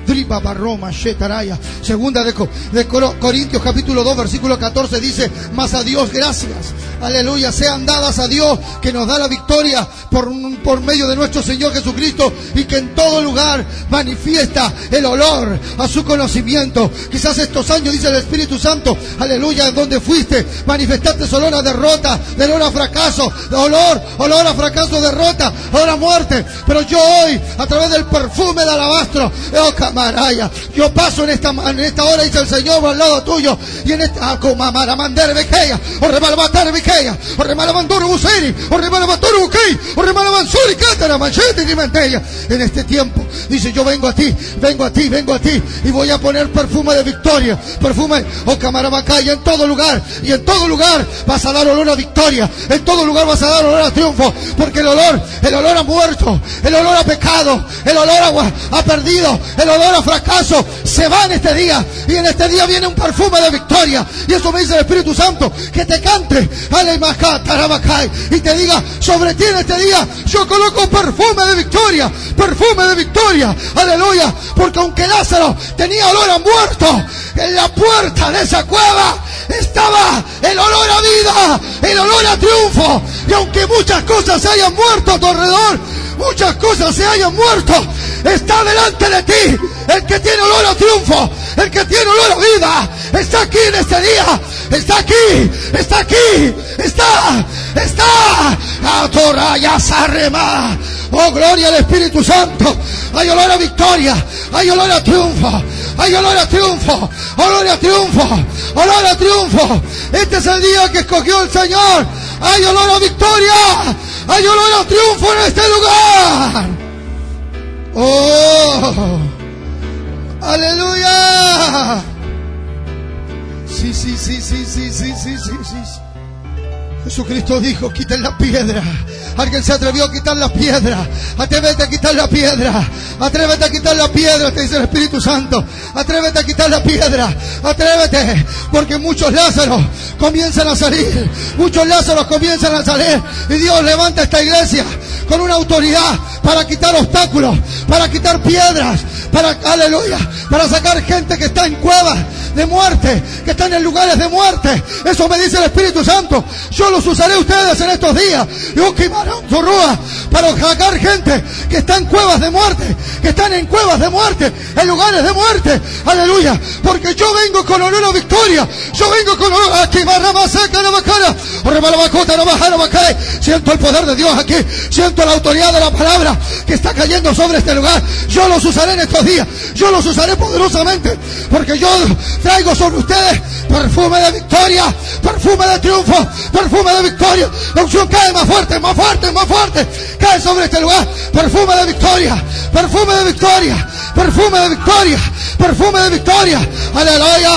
Dripa Barroma, Shetaraya. Segunda de, de Corintios capítulo 2, versículo 14 dice, más a Dios gracias. Aleluya, sean dadas a Dios que nos da la victoria por, medio de nuestro Señor Jesucristo y que en todo lugar manifiesta el olor a su conocimiento. Quizás estos años, dice el Espíritu Santo, aleluya, donde fuiste, manifestaste olor a derrota, de olor a fracaso, de olor, olor a fracaso, derrota, olor muerte. Pero yo hoy, a través del perfume de alabastro, oh camaraya, yo paso en esta, en esta hora, dice el Señor, al lado tuyo, y en esta, ah, como mandar bequeya, o remalamatar bequeya, o remalabanduro buseri, o remalabanduro buquei, o remalamansuri, cátara, manchete y mantella. En este tiempo, dice, yo vengo a ti, vengo a ti, vengo a ti, y voy a poner perfume de victoria, perfume, oh camarabacaya, en todo lugar, y en todo lugar vas a dar olor a victoria, en todo lugar vas a dar olor a triunfo, porque el olor, el olor a muerto, el olor a pecado, el olor a, a perdido, el olor a fracaso, se va en este día, y en este día viene un perfume de victoria, y eso me dice el Espíritu Santo, que te cante, y te diga, sobre ti en este día, yo coloco perfume de victoria, perfume de victoria, aleluya, porque aunque Lázaro tenía olor a muerto, en la puerta de esa cueva estaba el olor a vida, el olor a triunfo. Y aunque muchas cosas se hayan muerto a tu alrededor, muchas cosas se hayan muerto, está delante de ti el que tiene olor a triunfo, el que tiene olor a vida, está aquí en este día, está aquí, está aquí, está, está, Atoraya Sarrema. Oh, gloria al Espíritu Santo. Hay olor a victoria, hay olor a triunfo, hay olor a triunfo, olor a triunfo, olor a triunfo. Este es el día que escogió el Señor. Hay olor a victoria, hay olor a triunfo en este lugar. Oh, aleluya. Sí, sí, sí, sí, sí, sí, sí, sí, sí. Jesucristo dijo, quiten la piedra. Alguien se atrevió a quitar la piedra. Atrévete a quitar la piedra. Atrévete a quitar la piedra, te dice el Espíritu Santo. Atrévete a quitar la piedra. Atrévete. Porque muchos Lázaros comienzan a salir. Muchos Lázaros comienzan a salir. Y Dios levanta esta iglesia con una autoridad para quitar obstáculos, para quitar piedras, para, aleluya, para sacar gente que está en cuevas de muerte, que están en lugares de muerte. Eso me dice el Espíritu Santo. Yo los usaré ustedes en estos días. Yo para sacar gente que está en cuevas de muerte, que están en cuevas de muerte, en lugares de muerte. Aleluya. Porque yo vengo con olor a victoria. Yo vengo con olor a Siento el poder de Dios aquí. Siento la autoridad de la palabra que está cayendo sobre este lugar. Yo los usaré en estos días. Yo los usaré poderosamente. Porque yo traigo sobre ustedes perfume de victoria, perfume de triunfo, perfume de victoria. La unción cae más fuerte, más fuerte, más fuerte. Cae sobre este lugar. Perfume de victoria, perfume de victoria, perfume de victoria, perfume de victoria. Aleluya.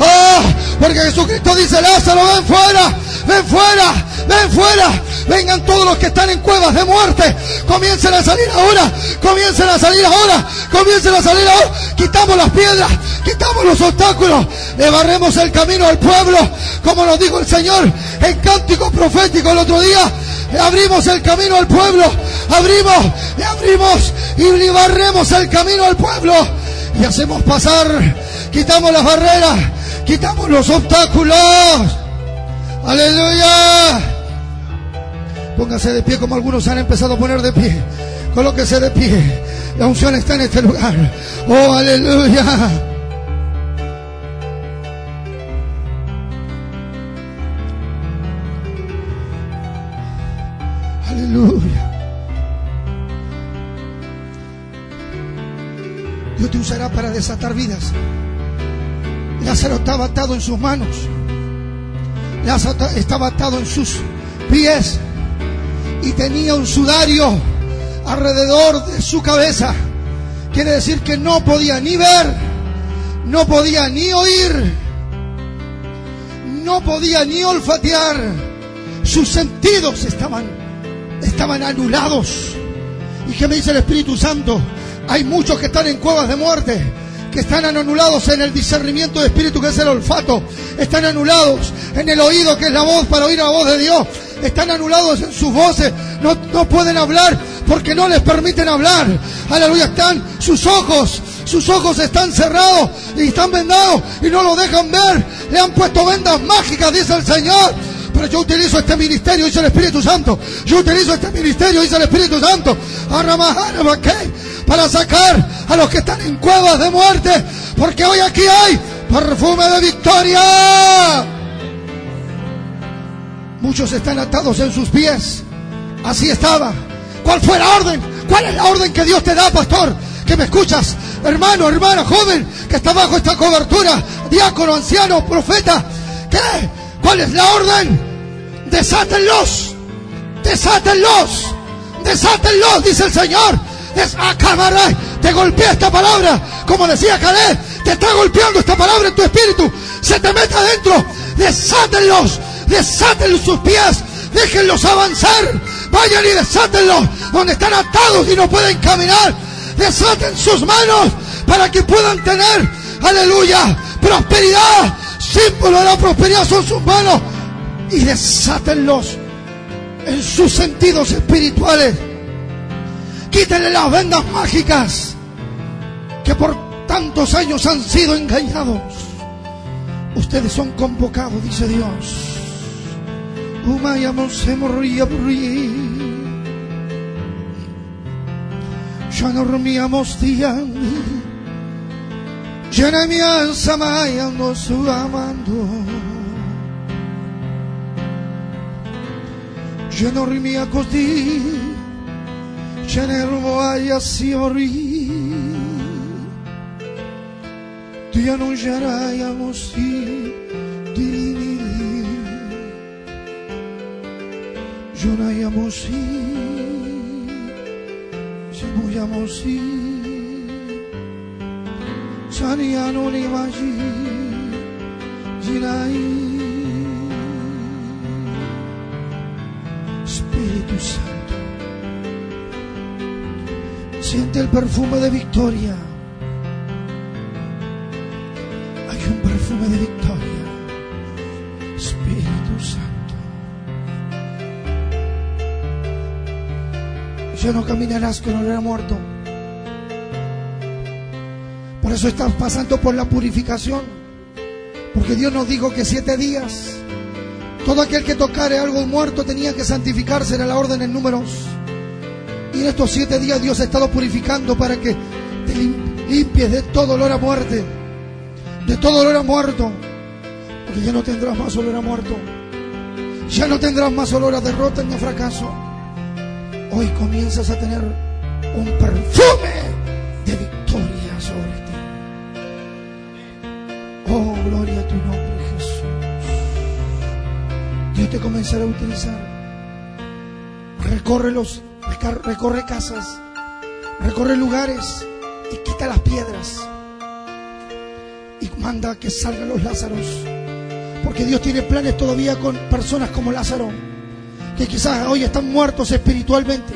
Oh, porque Jesucristo dice, Lázaro, ven fuera, ven fuera, ven fuera. Vengan todos los que están en cuevas de muerte. Comiencen a salir ahora, comiencen a salir ahora, comiencen a salir ahora. Quitamos las piedras, quitamos los obstáculos, le barremos el camino al pueblo, como nos dijo el Señor en cántico profético el otro día. Le abrimos el camino al pueblo, abrimos, le abrimos y le barremos el camino al pueblo y hacemos pasar, quitamos las barreras, quitamos los obstáculos. Aleluya. Póngase de pie como algunos han empezado a poner de pie. Colóquese de pie. La unción está en este lugar. Oh, aleluya. Aleluya. Dios te usará para desatar vidas. Lázaro estaba atado en sus manos. Lázaro estaba atado en sus pies y tenía un sudario alrededor de su cabeza. Quiere decir que no podía ni ver, no podía ni oír, no podía ni olfatear. Sus sentidos estaban, estaban anulados. ¿Y qué me dice el Espíritu Santo? Hay muchos que están en cuevas de muerte que están anulados en el discernimiento de espíritu que es el olfato, están anulados en el oído que es la voz para oír la voz de Dios, están anulados en sus voces, no, no pueden hablar porque no les permiten hablar. Aleluya, están sus ojos, sus ojos están cerrados y están vendados y no lo dejan ver. Le han puesto vendas mágicas, dice el Señor. Yo utilizo este ministerio, dice el Espíritu Santo. Yo utilizo este ministerio, dice el Espíritu Santo. Para sacar a los que están en cuevas de muerte. Porque hoy aquí hay perfume de victoria. Muchos están atados en sus pies. Así estaba. ¿Cuál fue la orden? ¿Cuál es la orden que Dios te da, pastor? Que me escuchas, hermano, hermana, joven, que está bajo esta cobertura, diácono, anciano, profeta. ¿Qué? ¿Cuál es la orden? Desátenlos, desátenlos, desátenlos, dice el Señor. Es cámara, te golpea esta palabra, como decía Caleb, te está golpeando esta palabra en tu espíritu, se te mete adentro, desátenlos, desátenlos sus pies, déjenlos avanzar, vayan y desátenlos. Donde están atados y no pueden caminar, desaten sus manos para que puedan tener, aleluya, prosperidad, símbolo de la prosperidad son sus manos y desátenlos en sus sentidos espirituales. Quítenle las vendas mágicas que por tantos años han sido engañados. Ustedes son convocados, dice Dios. Ya no rumíamos diani. Jeremia samaya nos amando. je non rimia così, ce ne ruvoai a siori, ti annuncerai a di divini, giurai a vostri, se vogliamo sì, sani anonimagi, girai. Espíritu Santo. Siente el perfume de victoria. Hay un perfume de victoria. Espíritu Santo. Ya no caminarás con olor a muerto. Por eso estás pasando por la purificación. Porque Dios nos dijo que siete días todo aquel que tocare algo muerto tenía que santificarse, era la orden en números. Y en estos siete días Dios ha estado purificando para que te limpies de todo olor a muerte, de todo olor a muerto, porque ya no tendrás más olor a muerto, ya no tendrás más olor a derrota ni a fracaso. Hoy comienzas a tener un perfume te comenzará a utilizar. Recorre los, recorre casas, recorre lugares y quita las piedras y manda que salgan los Lázaros. Porque Dios tiene planes todavía con personas como Lázaro, que quizás hoy están muertos espiritualmente,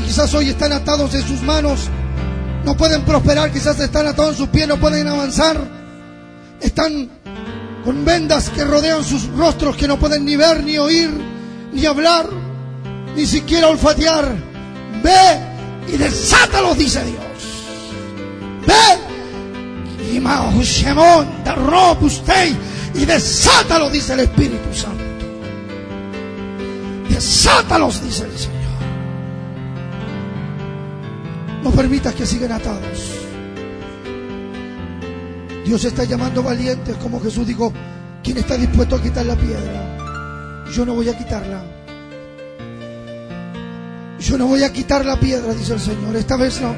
y quizás hoy están atados en sus manos, no pueden prosperar, quizás están atados en sus pies, no pueden avanzar, están con vendas que rodean sus rostros que no pueden ni ver, ni oír, ni hablar, ni siquiera olfatear. Ve y desátalos, dice Dios. Ve y desátalos, dice el Espíritu Santo. Desátalos, dice el Señor. No permitas que sigan atados. Dios está llamando valientes, como Jesús dijo, ¿quién está dispuesto a quitar la piedra? Yo no voy a quitarla. Yo no voy a quitar la piedra, dice el Señor. Esta vez no.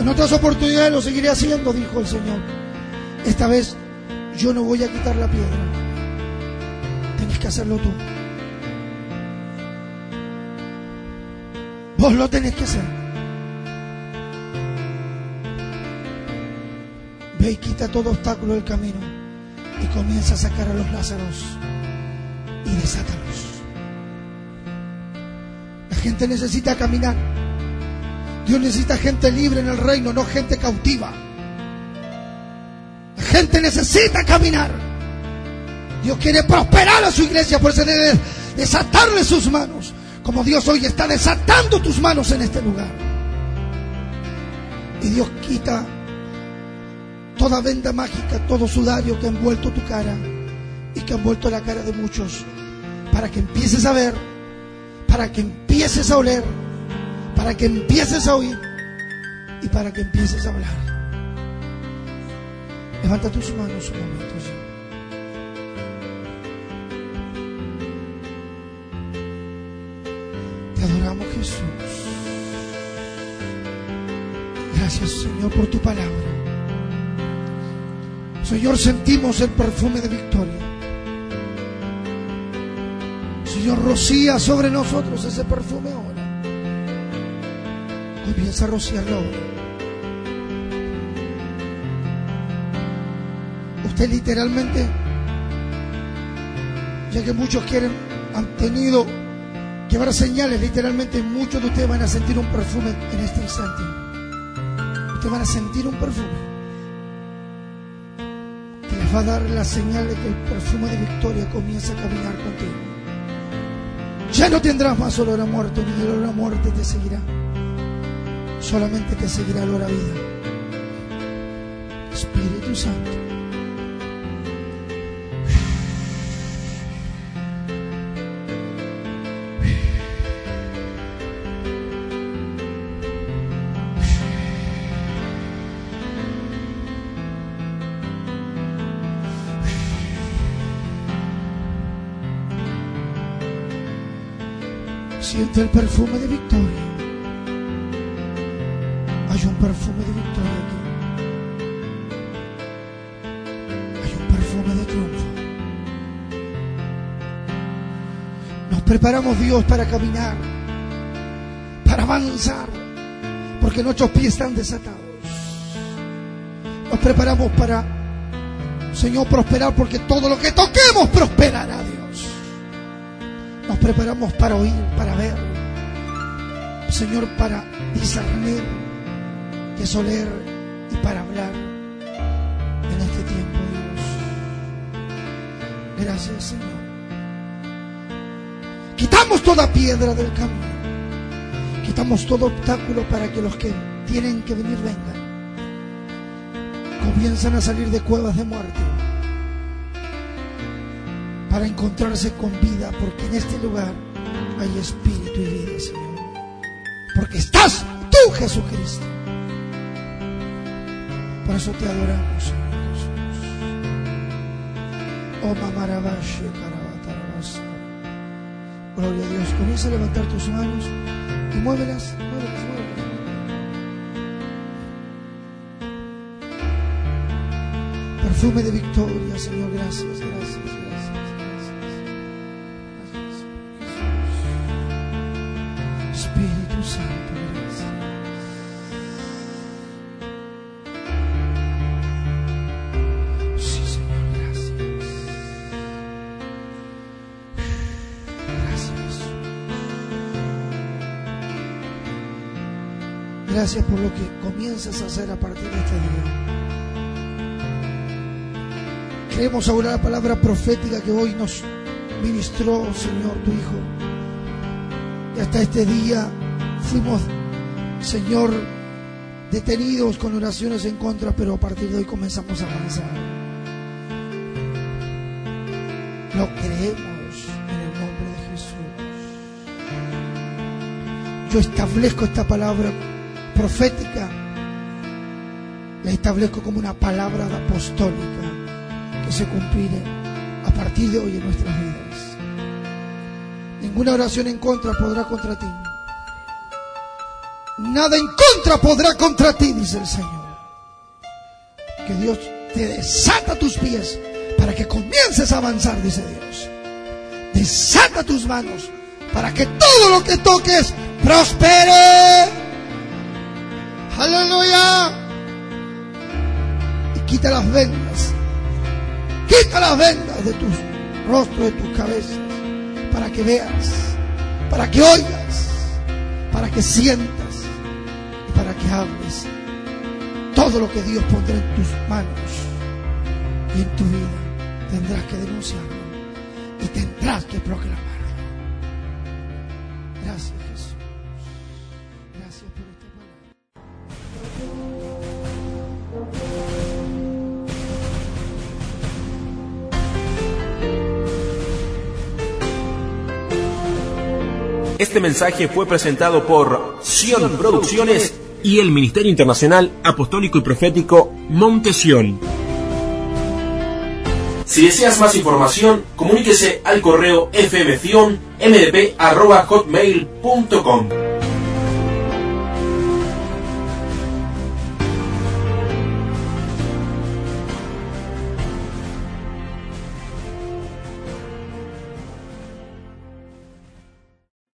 En otras oportunidades lo seguiré haciendo, dijo el Señor. Esta vez yo no voy a quitar la piedra. Tienes que hacerlo tú. Vos lo tenés que hacer. Ve y quita todo obstáculo del camino y comienza a sacar a los Lázaros y desátalos. La gente necesita caminar. Dios necesita gente libre en el reino, no gente cautiva. La gente necesita caminar. Dios quiere prosperar a su iglesia, por eso debe desatarle sus manos, como Dios hoy está desatando tus manos en este lugar. Y Dios quita toda venda mágica, todo sudario que ha envuelto tu cara y que ha envuelto la cara de muchos, para que empieces a ver, para que empieces a oler, para que empieces a oír y para que empieces a hablar. Levanta tus manos un momento. Te adoramos Jesús. Gracias Señor por tu palabra. Señor, sentimos el perfume de victoria. Señor, rocía sobre nosotros ese perfume ahora. Comienza a rociarlo ahora. Usted literalmente, ya que muchos quieren, han tenido que ver señales, literalmente muchos de ustedes van a sentir un perfume en este instante. Ustedes van a sentir un perfume va a dar la señal de que el perfume de victoria comienza a caminar contigo. Ya no tendrás más olor a muerto, ni el olor a muerte te seguirá. Solamente te seguirá el olor a vida. Espíritu Santo. Siente el perfume de victoria. Hay un perfume de victoria aquí. Hay un perfume de triunfo. Nos preparamos Dios para caminar, para avanzar, porque nuestros pies están desatados. Nos preparamos para, Señor, prosperar, porque todo lo que toquemos prosperará. Nos preparamos para oír, para ver, Señor, para discernir, que es oler y para hablar en este tiempo, Dios. Gracias, Señor. Quitamos toda piedra del camino. Quitamos todo obstáculo para que los que tienen que venir vengan. Comienzan a salir de cuevas de muerte para encontrarse con vida, porque en este lugar hay espíritu y vida, Señor. Porque estás tú, Jesucristo. Por eso te adoramos, Señor Jesús. Oh, mamarabashi, karabatarabasa. Gloria a Dios. Comienza a levantar tus manos y muévelas, muévelas, muévelas. Perfume de victoria, Señor. Gracias, gracias, Gracias por lo que comienzas a hacer a partir de este día. Creemos ahora la palabra profética que hoy nos ministró, Señor, tu Hijo. Y hasta este día fuimos, Señor, detenidos con oraciones en contra, pero a partir de hoy comenzamos a avanzar. Lo creemos en el nombre de Jesús. Yo establezco esta palabra profética, la establezco como una palabra apostólica que se cumplirá a partir de hoy en nuestras vidas. Ninguna oración en contra podrá contra ti. Nada en contra podrá contra ti, dice el Señor. Que Dios te desata tus pies para que comiences a avanzar, dice Dios. Desata tus manos para que todo lo que toques prospere. Aleluya. Y quita las vendas. Quita las vendas de tus rostros, de tus cabezas, para que veas, para que oigas, para que sientas que hables todo lo que Dios pondrá en tus manos y en tu vida. Tendrás que denunciarlo y tendrás que proclamarlo. Este mensaje fue presentado por Sion Producciones y el Ministerio Internacional Apostólico y Profético Monte Sion. Si deseas más información, comuníquese al correo fmcion.mdp.hotmail.com.